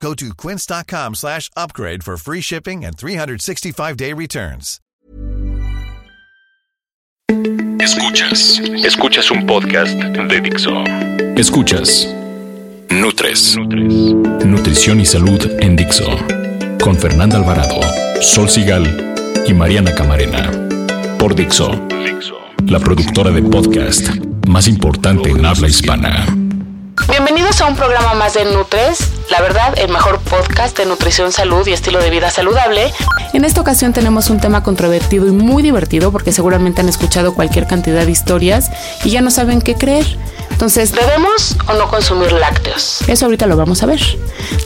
Go to quince.com slash upgrade for free shipping and 365-day returns. Escuchas. Escuchas un podcast de Dixo. Escuchas. Nutres. Nutrición y salud en Dixo. Con Fernanda Alvarado, Sol Sigal y Mariana Camarena. Por Dixo. La productora de podcast más importante en habla hispana. Bienvenidos a un programa más de Nutres, la verdad, el mejor podcast de nutrición, salud y estilo de vida saludable. En esta ocasión tenemos un tema controvertido y muy divertido porque seguramente han escuchado cualquier cantidad de historias y ya no saben qué creer. Entonces, ¿debemos o no consumir lácteos? Eso ahorita lo vamos a ver.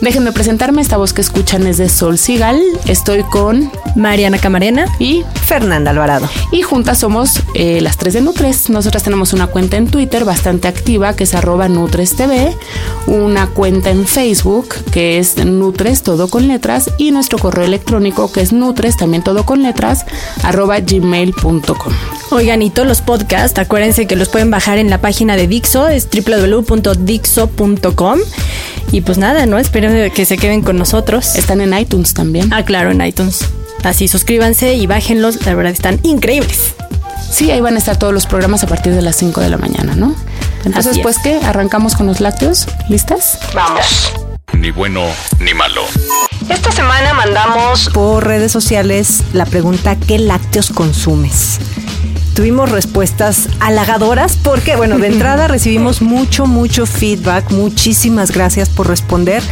Déjenme presentarme, esta voz que escuchan es de Sol Sigal. Estoy con Mariana Camarena y Fernanda Alvarado. Y juntas somos eh, las tres de Nutres. Nosotras tenemos una cuenta en Twitter bastante activa que es arroba Nutres TV, una cuenta en Facebook que es Nutres todo con letras y nuestro correo electrónico que es Nutres también todo con letras arroba gmail.com. Oigan, y todos los podcasts, acuérdense que los pueden bajar en la página de Dixo, es www.dixo.com. Y pues nada, ¿no? Espero que se queden con nosotros. Están en iTunes también. Ah, claro, en iTunes. Así suscríbanse y bájenlos, la verdad están increíbles. Sí, ahí van a estar todos los programas a partir de las 5 de la mañana, ¿no? Entonces, pues, ¿qué? ¿Arrancamos con los lácteos? ¿Listas? Vamos. Ni bueno ni malo. Esta semana mandamos por redes sociales la pregunta ¿qué lácteos consumes? Tuvimos respuestas halagadoras porque, bueno, de entrada recibimos mucho, mucho feedback. Muchísimas gracias por responder.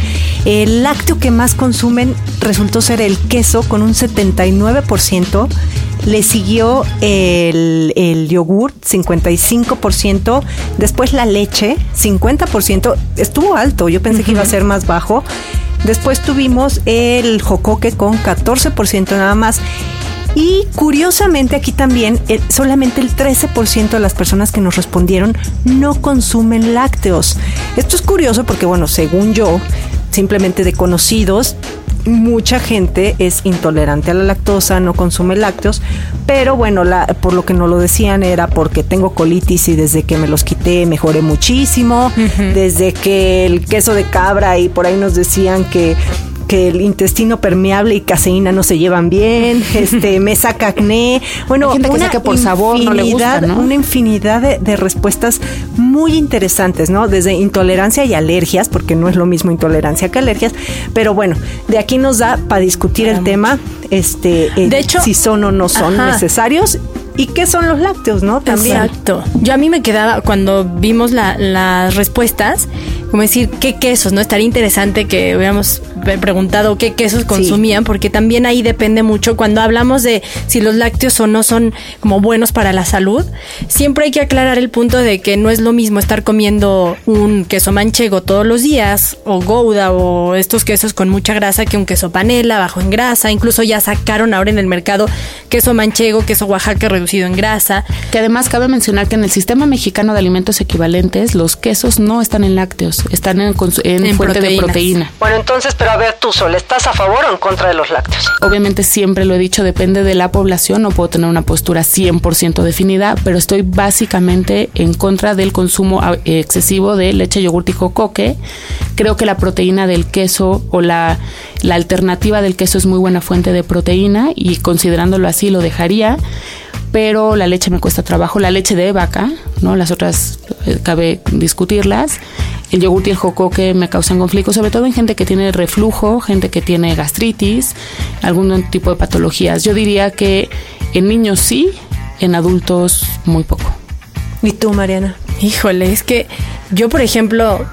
El lácteo que más consumen resultó ser el queso con un 79%. Le siguió el, el yogur, 55%. Después la leche, 50%. Estuvo alto, yo pensé que iba a ser más bajo. Después tuvimos el jocoque con 14% nada más. Y curiosamente aquí también eh, solamente el 13% de las personas que nos respondieron no consumen lácteos. Esto es curioso porque, bueno, según yo, simplemente de conocidos, mucha gente es intolerante a la lactosa, no consume lácteos, pero bueno, la, por lo que no lo decían era porque tengo colitis y desde que me los quité mejoré muchísimo, desde que el queso de cabra y por ahí nos decían que que el intestino permeable y caseína no se llevan bien, este, me saca acné. Bueno, Hay gente que saca por sabor, no le gusta, ¿no? Una infinidad de, de respuestas muy interesantes, ¿no? Desde intolerancia y alergias, porque no es lo mismo intolerancia que alergias, pero bueno, de aquí nos da para discutir el tema, este, eh, De hecho- si son o no son Ajá. necesarios y qué son los lácteos, ¿no? También. Exacto. Yo a mí me quedaba, cuando vimos la- las respuestas, como decir, ¿qué quesos? ¿No? Estaría interesante que hubiéramos pre- preguntado qué quesos consumían, porque también ahí depende mucho. Cuando hablamos de si los lácteos o no son como buenos para la salud, siempre hay que aclarar el punto de que no es lo mismo estar comiendo un queso manchego todos los días, o gouda, o estos quesos con mucha grasa, que un queso panela, bajo en grasa. Incluso ya sacaron ahora en el mercado queso manchego, queso Oaxaca reducido en grasa. Que además cabe mencionar que en el sistema mexicano de alimentos equivalentes, los quesos no están en lácteos, están en, en En fuente de proteína. Bueno, entonces, pero a ver tú, Sol, ¿estás a favor o en contra de los lácteos? Obviamente siempre lo he dicho, depende de la población, no puedo tener una postura 100% definida, pero estoy básicamente en contra del consumo ah, excesivo de leche, yogurt y jocoque. Creo que la proteína del queso o la, la alternativa del queso es muy buena fuente de proteína y considerándolo así lo dejaría. Pero la leche me cuesta trabajo, la leche de vaca, ¿no? Las otras eh, cabe discutirlas. El yogur y el jocoque me causan conflictos, sobre todo en gente que tiene reflujo, gente que tiene gastritis, algún tipo de patologías. Yo diría que en niños sí, en adultos muy poco. ¿Y tú, Mariana? Híjole, es que yo, por ejemplo,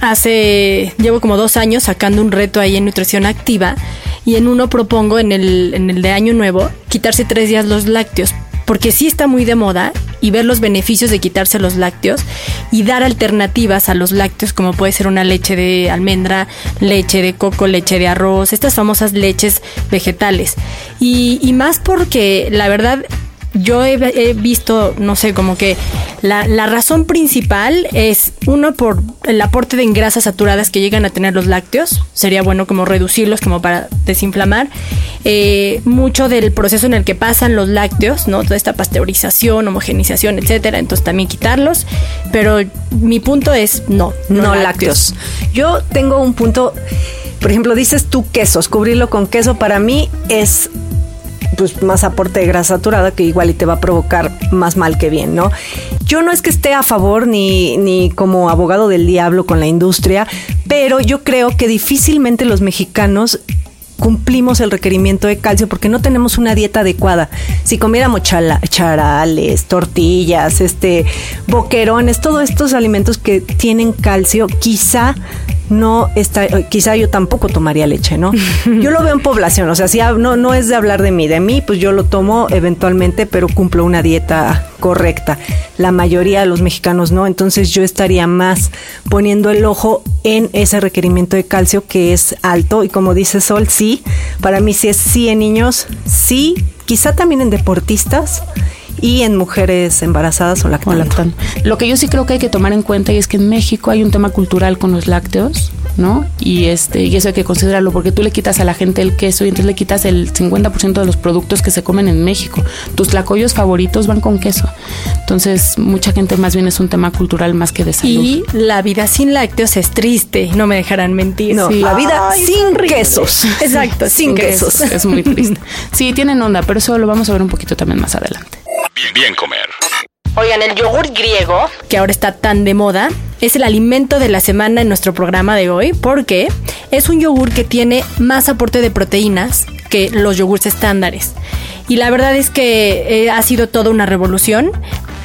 hace, llevo como dos años sacando un reto ahí en nutrición activa y en uno propongo en el, en el de año nuevo quitarse tres días los lácteos, porque sí está muy de moda y ver los beneficios de quitarse los lácteos y dar alternativas a los lácteos como puede ser una leche de almendra, leche de coco, leche de arroz, estas famosas leches vegetales. Y, y más porque la verdad yo he, visto, no sé, como que la, la, razón principal es, uno, por el aporte de grasas saturadas que llegan a tener los lácteos. Sería bueno como reducirlos como para desinflamar. Eh, mucho del proceso en el que pasan los lácteos, ¿no? Toda esta pasteurización, homogenización, etcétera. Entonces también quitarlos. Pero mi punto es no, no, lácteos. Yo tengo un punto, por ejemplo, dices tú quesos, cubrirlo con queso para mí es pues más aporte de grasa saturada que igual y te va a provocar más mal que bien, ¿no? Yo no es que esté a favor ni, ni como abogado del diablo con la industria, pero yo creo que difícilmente los mexicanos cumplimos el requerimiento de calcio porque no tenemos una dieta adecuada. Si comiéramos charales, tortillas, este, boquerones, todos estos alimentos que tienen calcio, quizá no está, quizá yo tampoco tomaría leche, ¿no? Yo lo veo en población, o sea, si no, no es de hablar de mí, de mí, pues yo lo tomo eventualmente, pero cumplo una dieta correcta. La mayoría de los mexicanos no, entonces yo estaría más poniendo el ojo en ese requerimiento de calcio que es alto y como dice Sol, sí, para mí sí es sí en niños, sí, quizá también en deportistas y en mujeres embarazadas o lactando. Lo que yo sí creo que hay que tomar en cuenta y es que en México hay un tema cultural con los lácteos, ¿no? Y este y eso hay que considerarlo porque tú le quitas a la gente el queso y entonces le quitas el 50% de los productos que se comen en México. Tus tlacoyos favoritos van con queso. Entonces, mucha gente más bien es un tema cultural más que de salud. Y la vida sin lácteos es triste, no me dejarán mentir. No, la vida sin quesos. Exacto, sin, quesos. Es muy triste. Sí, tienen onda, pero eso lo vamos a ver un poquito también más adelante. Bien, comer. Oigan, el yogur griego, que ahora está tan de moda, es el alimento de la semana en nuestro programa de hoy porque es un yogur que tiene más aporte de proteínas que los yogurts estándares. Y la verdad es que eh, ha sido toda una revolución.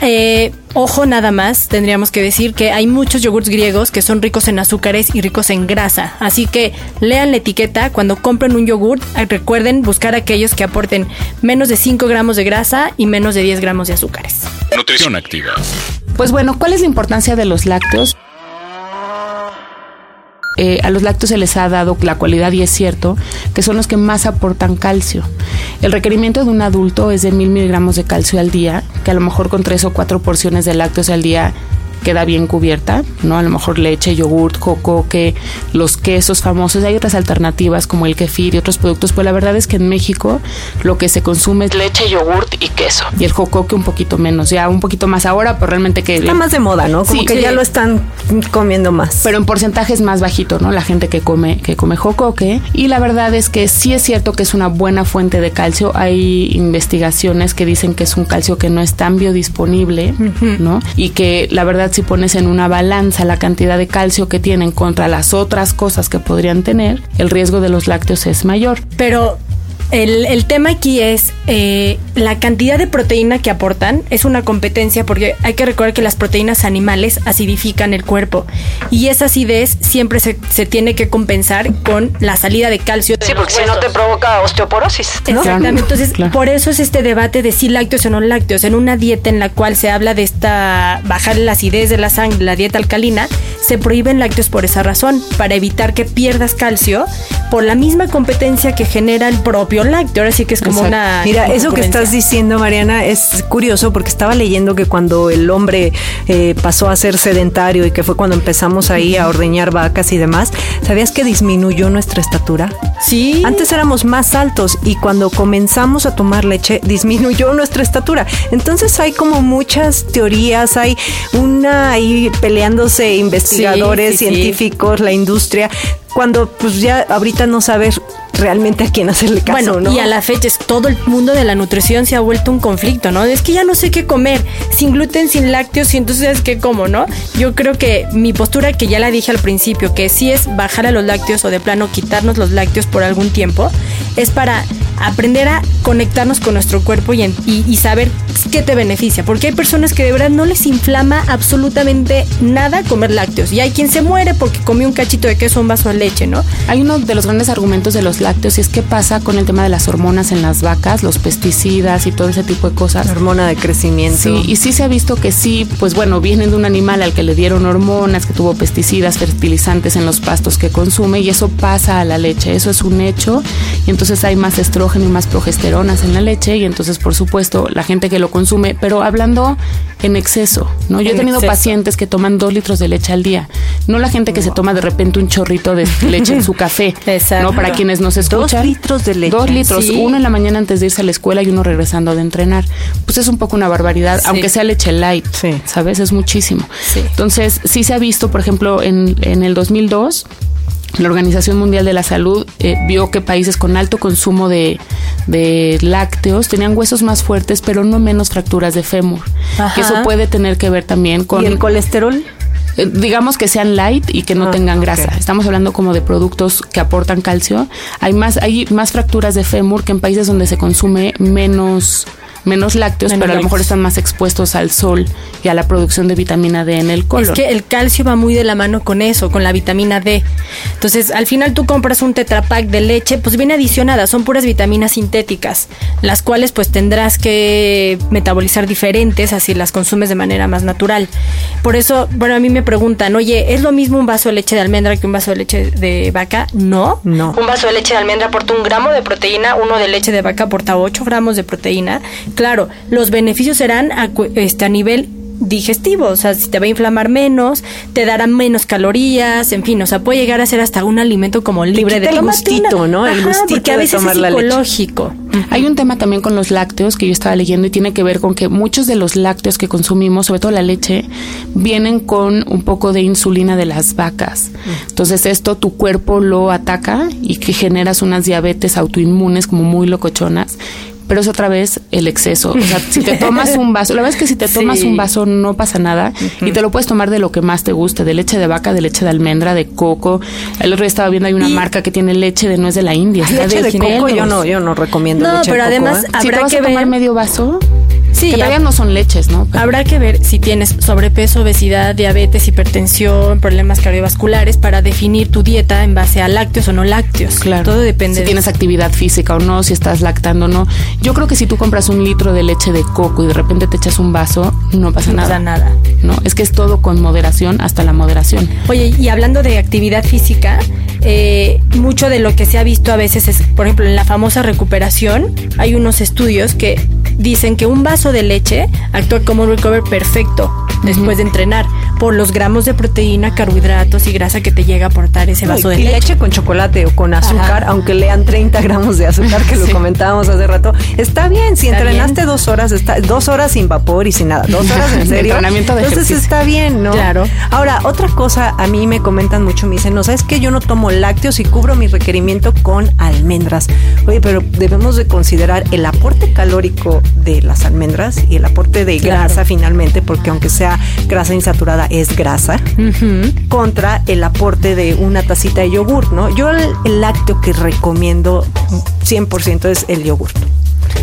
Eh, ojo nada más, tendríamos que decir que hay muchos yogurts griegos que son ricos en azúcares y ricos en grasa. Así que lean la etiqueta cuando compren un yogurt. Recuerden buscar aquellos que aporten menos de 5 gramos de grasa y menos de 10 gramos de azúcares. Nutrición activa. Pues bueno, ¿cuál es la importancia de los lácteos? Eh, a los lácteos se les ha dado la cualidad, y es cierto, que son los que más aportan calcio. El requerimiento de un adulto es de mil miligramos de calcio al día, que a lo mejor con tres o cuatro porciones de lácteos al día queda bien cubierta, ¿no? A lo mejor leche, yogurt, coco, que los quesos famosos. Hay otras alternativas como el kefir y otros productos, pues la verdad es que en México lo que se consume es leche, yogurt y queso. Y el jocoque un poquito menos, ya un poquito más ahora, pero realmente que... Está más de moda, ¿no? Como que ya lo están comiendo más. Pero en porcentaje es más bajito, ¿no? La gente que come, que come jocoque. Y la verdad es que sí es cierto que es una buena fuente de calcio. Hay investigaciones que dicen que es un calcio que no es tan biodisponible, ¿no? Y que la verdad si pones en una balanza la cantidad de calcio que tienen contra las otras cosas que podrían tener, el riesgo de los lácteos es mayor. Pero el, tema aquí es eh, la cantidad de proteína que aportan es una competencia porque hay que recordar que las proteínas animales acidifican el cuerpo y esa acidez siempre se, tiene que compensar con la salida de calcio. Sí, porque si no te provoca osteoporosis. Exactamente. Entonces, por eso es este debate de si lácteos o no lácteos. En una dieta en la cual se habla de esta bajar la acidez de la sangre, la dieta alcalina, se prohíben lácteos por esa razón, para evitar que pierdas calcio por la misma competencia que genera el propio lácteo. Ahora sí que es como una. Mira, eso que estás diciendo, Mariana, es curioso porque estaba leyendo que cuando el hombre eh, pasó a ser sedentario y que fue cuando empezamos ahí a ordeñar vacas y demás, ¿sabías que disminuyó nuestra estatura? Sí. Antes éramos más altos y cuando comenzamos a tomar leche disminuyó nuestra estatura. Entonces hay como muchas teorías, hay una ahí peleándose investigadores, científicos, la industria cuando pues ya ahorita no sabes realmente a quién hacerle caso, bueno, Y a la fecha es todo el mundo de la nutrición se ha vuelto un conflicto, ¿no? Es que ya no sé qué comer, sin gluten, sin lácteos, y entonces qué como, ¿no? Yo creo que mi postura, que ya la dije al principio, que sí es bajar a los lácteos o de plano quitarnos los lácteos por algún tiempo, es para aprender a conectarnos con nuestro cuerpo y, y, saber qué te beneficia. Porque hay personas que de verdad no les inflama absolutamente nada comer lácteos. Y hay quien se muere porque comió un cachito de queso un vaso de leche, ¿no? Hay uno de los grandes argumentos de los lácteos y es qué pasa con el tema de las hormonas en las vacas, los pesticidas y todo ese tipo de cosas. La hormona de crecimiento. Sí, y sí se ha visto que sí, pues bueno, vienen de un animal al que le dieron hormonas, que tuvo pesticidas, fertilizantes en los pastos que consume y eso pasa a la leche. Eso es un hecho y entonces hay más estrógeno y más progesteronas en la leche y entonces por supuesto la gente que lo consume, pero hablando en exceso, ¿no? Yo he tenido pacientes que toman dos litros de leche al día, no la gente que se toma de repente un chorrito de leche en su café, Exacto. ¿no? Para quienes nos escuchan. Dos litros de leche. Dos litros, uno en la mañana antes de irse a la escuela y uno regresando de entrenar. Pues es un poco una barbaridad, aunque sea leche light, ¿sabes? Es muchísimo. Entonces, sí se ha visto, por ejemplo, en, en el 2002, la Organización Mundial de la Salud eh, vio que países con alto consumo de, lácteos tenían huesos más fuertes, pero no menos fracturas de fémur. Que eso puede tener que ver también con... ¿Y el colesterol? Eh, digamos que sean light y que no ah, tengan grasa. Estamos hablando como de productos que aportan calcio. Hay más, hay más fracturas de fémur que en países donde se consume menos menos lácteos, pero a lo mejor están más expuestos al sol y a la producción de vitamina D en el colon. Es que el calcio va muy de la mano con eso, con la vitamina D. Entonces, al final tú compras un tetrapack de leche, pues viene adicionada, son puras vitaminas sintéticas, las cuales pues tendrás que metabolizar diferentes así las consumes de manera más natural. Por eso, bueno, a mí me preguntan, oye, ¿es lo mismo un vaso de leche de almendra que un vaso de leche de vaca? No. No. Un vaso de leche de almendra aporta un gramo de proteína, uno de leche de vaca aporta 8 gramos de proteína. Claro, los beneficios serán a, este, a nivel digestivo, o sea, si te va a inflamar menos, te dará menos calorías, en fin, o sea, puede llegar a ser hasta un alimento como libre de el gustito, ¿no? El gustito porque a veces es psicológico. Hay un tema también con los lácteos que yo estaba leyendo y tiene que ver con que muchos de los lácteos que consumimos, sobre todo la leche, vienen con un poco de insulina de las vacas. Entonces esto tu cuerpo lo ataca y que generas unas diabetes autoinmunes como muy locochonas pero es otra vez el exceso. O sea, si te tomas un vaso, la verdad es que si te tomas un vaso no pasa nada y te lo puedes tomar de lo que más te guste, de leche de vaca, de leche de almendra, de coco. El otro día estaba viendo hay una marca que tiene leche de nuez de la India, leche de, coco yo no yo no recomiendo no, pero además ¿eh? habrá si te vas que a tomar medio vaso Sí, que todavía no son leches, ¿no? Habrá que ver si tienes sobrepeso, obesidad, diabetes, hipertensión, problemas cardiovasculares para definir tu dieta en base a lácteos o no lácteos. Claro. Todo depende. Si tienes actividad física o no, si estás lactando o no. Yo creo que si tú compras un litro de leche de coco y de repente te echas un vaso, no pasa no nada. Pasa nada. No, es que es todo con moderación hasta la moderación. Oye, y hablando de actividad física, eh, mucho de lo que se ha visto a veces es, por ejemplo, en la famosa recuperación, hay unos estudios que dicen que un vaso de leche actúa como un recover perfecto después de entrenar por los gramos de proteína, carbohidratos y grasa que te llega a aportar ese vaso de leche. leche con chocolate o con azúcar, aunque lean 30 gramos de azúcar, que lo comentábamos hace rato, está bien. Si entrenaste dos horas, está, dos horas sin vapor y sin nada, dos horas en serio. entonces está bien, ¿no? Claro. Ahora, otra cosa, a mí me comentan mucho, me dicen, no, sabes que yo no tomo lácteos y cubro mi requerimiento con almendras. Oye, pero debemos de considerar el aporte calórico de las almendras y el aporte de grasa finalmente, porque aunque sea grasa insaturada, es grasa, contra el aporte de una tacita de yogur, ¿no? Yo el, el lácteo que recomiendo 100% es el yogur.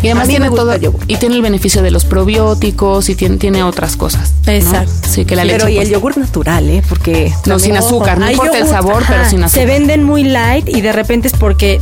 Y además tiene todo y tiene el beneficio de los probióticos y tiene, tiene otras cosas. Exacto. Sí, que la leche. Pero y el yogur natural, ¿eh? Porque no sin azúcar, no importa el sabor, pero sin azúcar. Se venden muy light y de repente es porque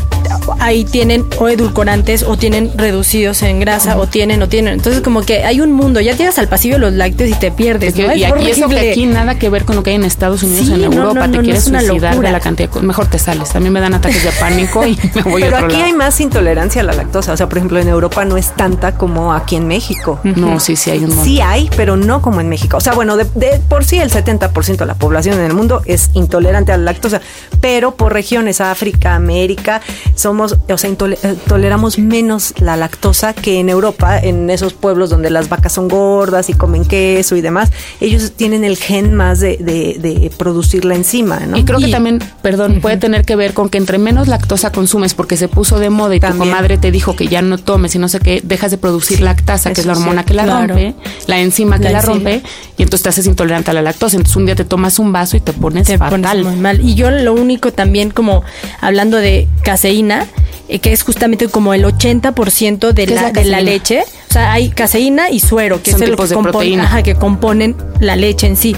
ahí tienen o edulcorantes o tienen reducidos en grasa o tienen o tienen. Entonces como que hay un mundo, ya llegas al pasillo de los lácteos y te pierdes. ¿no? Y aquí eso que aquí nada que ver con lo que hay en Estados Unidos, en Europa, te quieres suicidar de la cantidad, mejor te sales. A mí me dan ataques de pánico y me voy Pero a otro aquí hay más intolerancia a la lactosa, o sea, por ejemplo, en Europa no es tanta como aquí en México. No, sí, sí hay un montón. Sí hay, pero no como en México. O sea, bueno, de, por sí el 70% de la población en el mundo es intolerante a la lactosa, pero por regiones, África, América, somos, o sea, eh, toleramos menos la lactosa que en Europa, en esos pueblos donde las vacas son gordas y comen queso y demás, ellos tienen el gen más de, de, producir la enzima, ¿no? Y creo que también, perdón, puede tener que ver con que entre menos lactosa consumes porque se puso de moda y tu comadre te dijo que ya no tomes y no sé qué, dejas de producir lactasa, que es la hormona que la rompe, la enzima que la, rompe, y entonces te haces intolerante a la lactosa. Entonces un día te tomas un vaso y te pones te fatal. muy mal. Y yo lo único también como hablando de caseína, eh, que es justamente como el 80% de, la, de la leche. O sea, hay caseína y suero, que es el que, que componen la leche en sí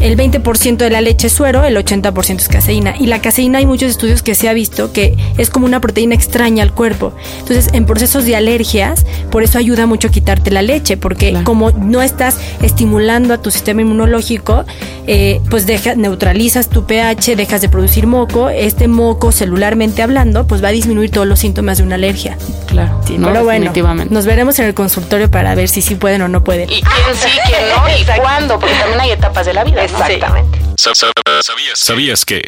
el 20% de la leche es suero, el 80% es caseína. Y la caseína hay muchos estudios que se ha visto que es como una proteína extraña al cuerpo. Entonces, en procesos de alergias, por eso ayuda mucho a quitarte la leche, porque como no estás estimulando a tu sistema inmunológico, eh, pues deja, neutralizas tu pH, dejas de producir moco. Este moco, celularmente hablando, pues va a disminuir todos los síntomas de una alergia. Claro, sí, pero bueno, nos veremos en el consultorio para ver si sí pueden o no pueden. Y quién sí, quién no, y cuándo, porque también hay etapas de la vida. Exactamente. ¿Sabías, ¿Sabías que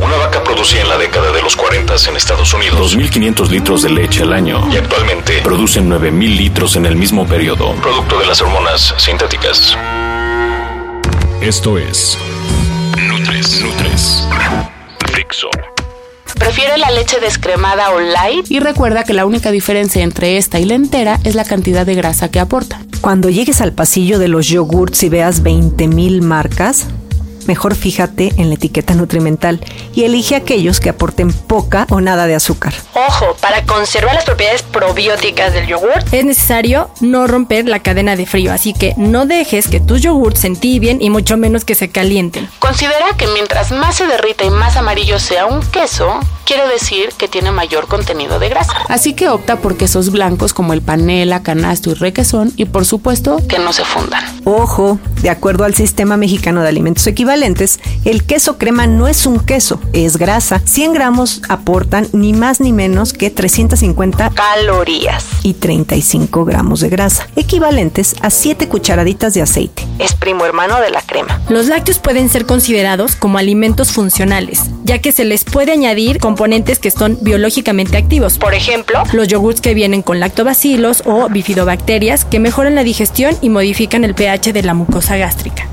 una vaca producía en la década de los 40 en Estados Unidos 2.500 litros de leche al año y actualmente producen 9.000 litros en el mismo periodo, producto de las hormonas sintéticas? Esto es Nutres. Nutres. Fixo. Prefiere la leche descremada o light y recuerda que la única diferencia entre esta y la entera es la cantidad de grasa que aporta. Cuando llegues al pasillo de los yogurts y veas 20.000 marcas, mejor fíjate en la etiqueta nutrimental y elige aquellos que aporten poca o nada de azúcar. Ojo, para conservar las propiedades probióticas del yogur es necesario no romper la cadena de frío, así que no dejes que tus yogurts se entibien y mucho menos que se calienten. Considera que mientras más se derrita y más amarillo sea un queso, quiere decir que tiene mayor contenido de grasa. Así que opta por quesos blancos como el panela, canasto y requesón y por supuesto que no se fundan. Ojo, de acuerdo al Sistema Mexicano de Alimentos Equivalentes, el queso crema no es un queso, es grasa. 100 gramos aportan ni más ni menos que 350 calorías y 35 gramos de grasa, equivalentes a 7 cucharaditas de aceite. Es primo hermano de la crema. Los lácteos pueden ser considerados como alimentos funcionales, ya que se les puede añadir componentes que son biológicamente activos. Por ejemplo, los yogurts que vienen con lactobacilos o bifidobacterias que mejoran la digestión y modifican el pH de la mucosa gástrica.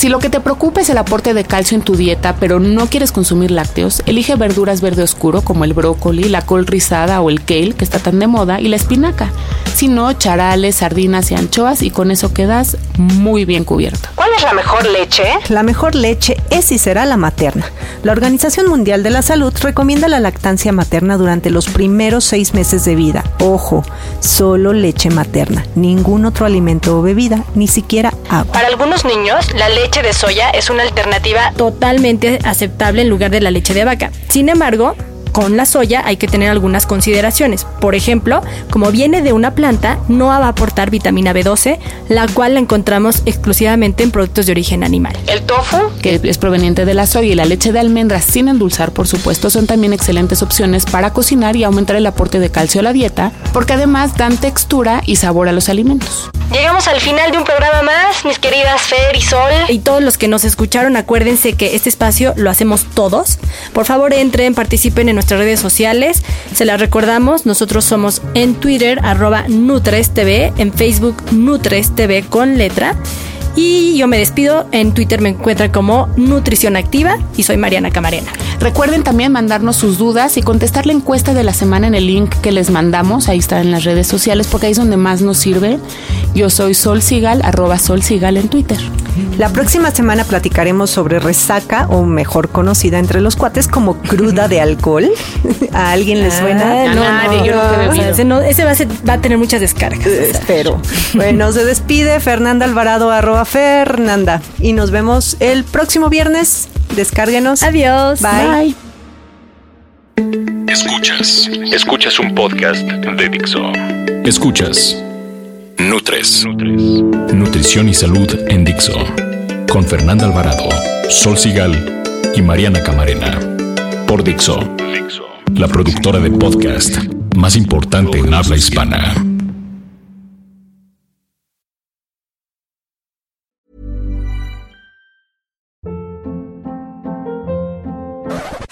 Si lo que te preocupa es el aporte de calcio en tu dieta, pero no quieres consumir lácteos, elige verduras verde oscuro como el brócoli, la col rizada o el kale, que está tan de moda, y la espinaca. Si no, charales, sardinas y anchoas, y con eso quedas muy bien cubierto. ¿Cuál es la mejor leche? La mejor leche es y será la materna. La Organización Mundial de la Salud recomienda la lactancia materna durante los primeros seis meses de vida. Ojo, solo leche materna, ningún otro alimento o bebida, ni siquiera agua. Para algunos niños, la leche leche de soya es una alternativa totalmente aceptable en lugar de la leche de vaca. Sin embargo, con la soya hay que tener algunas consideraciones. Por ejemplo, como viene de una planta, no va a aportar vitamina B12, la cual la encontramos exclusivamente en productos de origen animal. El tofu, que es proveniente de la soya y la leche de almendras sin endulzar, por supuesto, son también excelentes opciones para cocinar y aumentar el aporte de calcio a la dieta, porque además dan textura y sabor a los alimentos. Llegamos al final de un programa más, mis queridas Fer y Sol. Y todos los que nos escucharon, acuérdense que este espacio lo hacemos todos. Por favor, entren, participen en redes sociales. Se las recordamos, nosotros somos en Twitter, arroba NutresTV, en Facebook NutresTV con letra. Y yo me despido. En Twitter me encuentran como Nutrición Activa y soy Mariana Camarena. Recuerden también mandarnos sus dudas y contestar la encuesta de la semana en el link que les mandamos. Ahí está en las redes sociales porque ahí es donde más nos sirve. Yo soy Sol Sigal, arroba Sol Sigal en Twitter. La próxima semana platicaremos sobre resaca, o mejor conocida entre los cuates como cruda de alcohol. ¿A alguien le suena? Ah, no, nadie, yo no, ese, va, a tener muchas descargas. Eh, espero. bueno, se despide Fernanda Alvarado, arroba Fernanda. Y nos vemos el próximo viernes. Descárguenos. Adiós. Bye. Escuchas. Escuchas un podcast de Dixo. Escuchas. Nutres. Nutrición y salud en Dixo. Con Fernanda Alvarado, Sol Sigal y Mariana Camarena. Por Dixo. La productora de podcast más importante en habla hispana.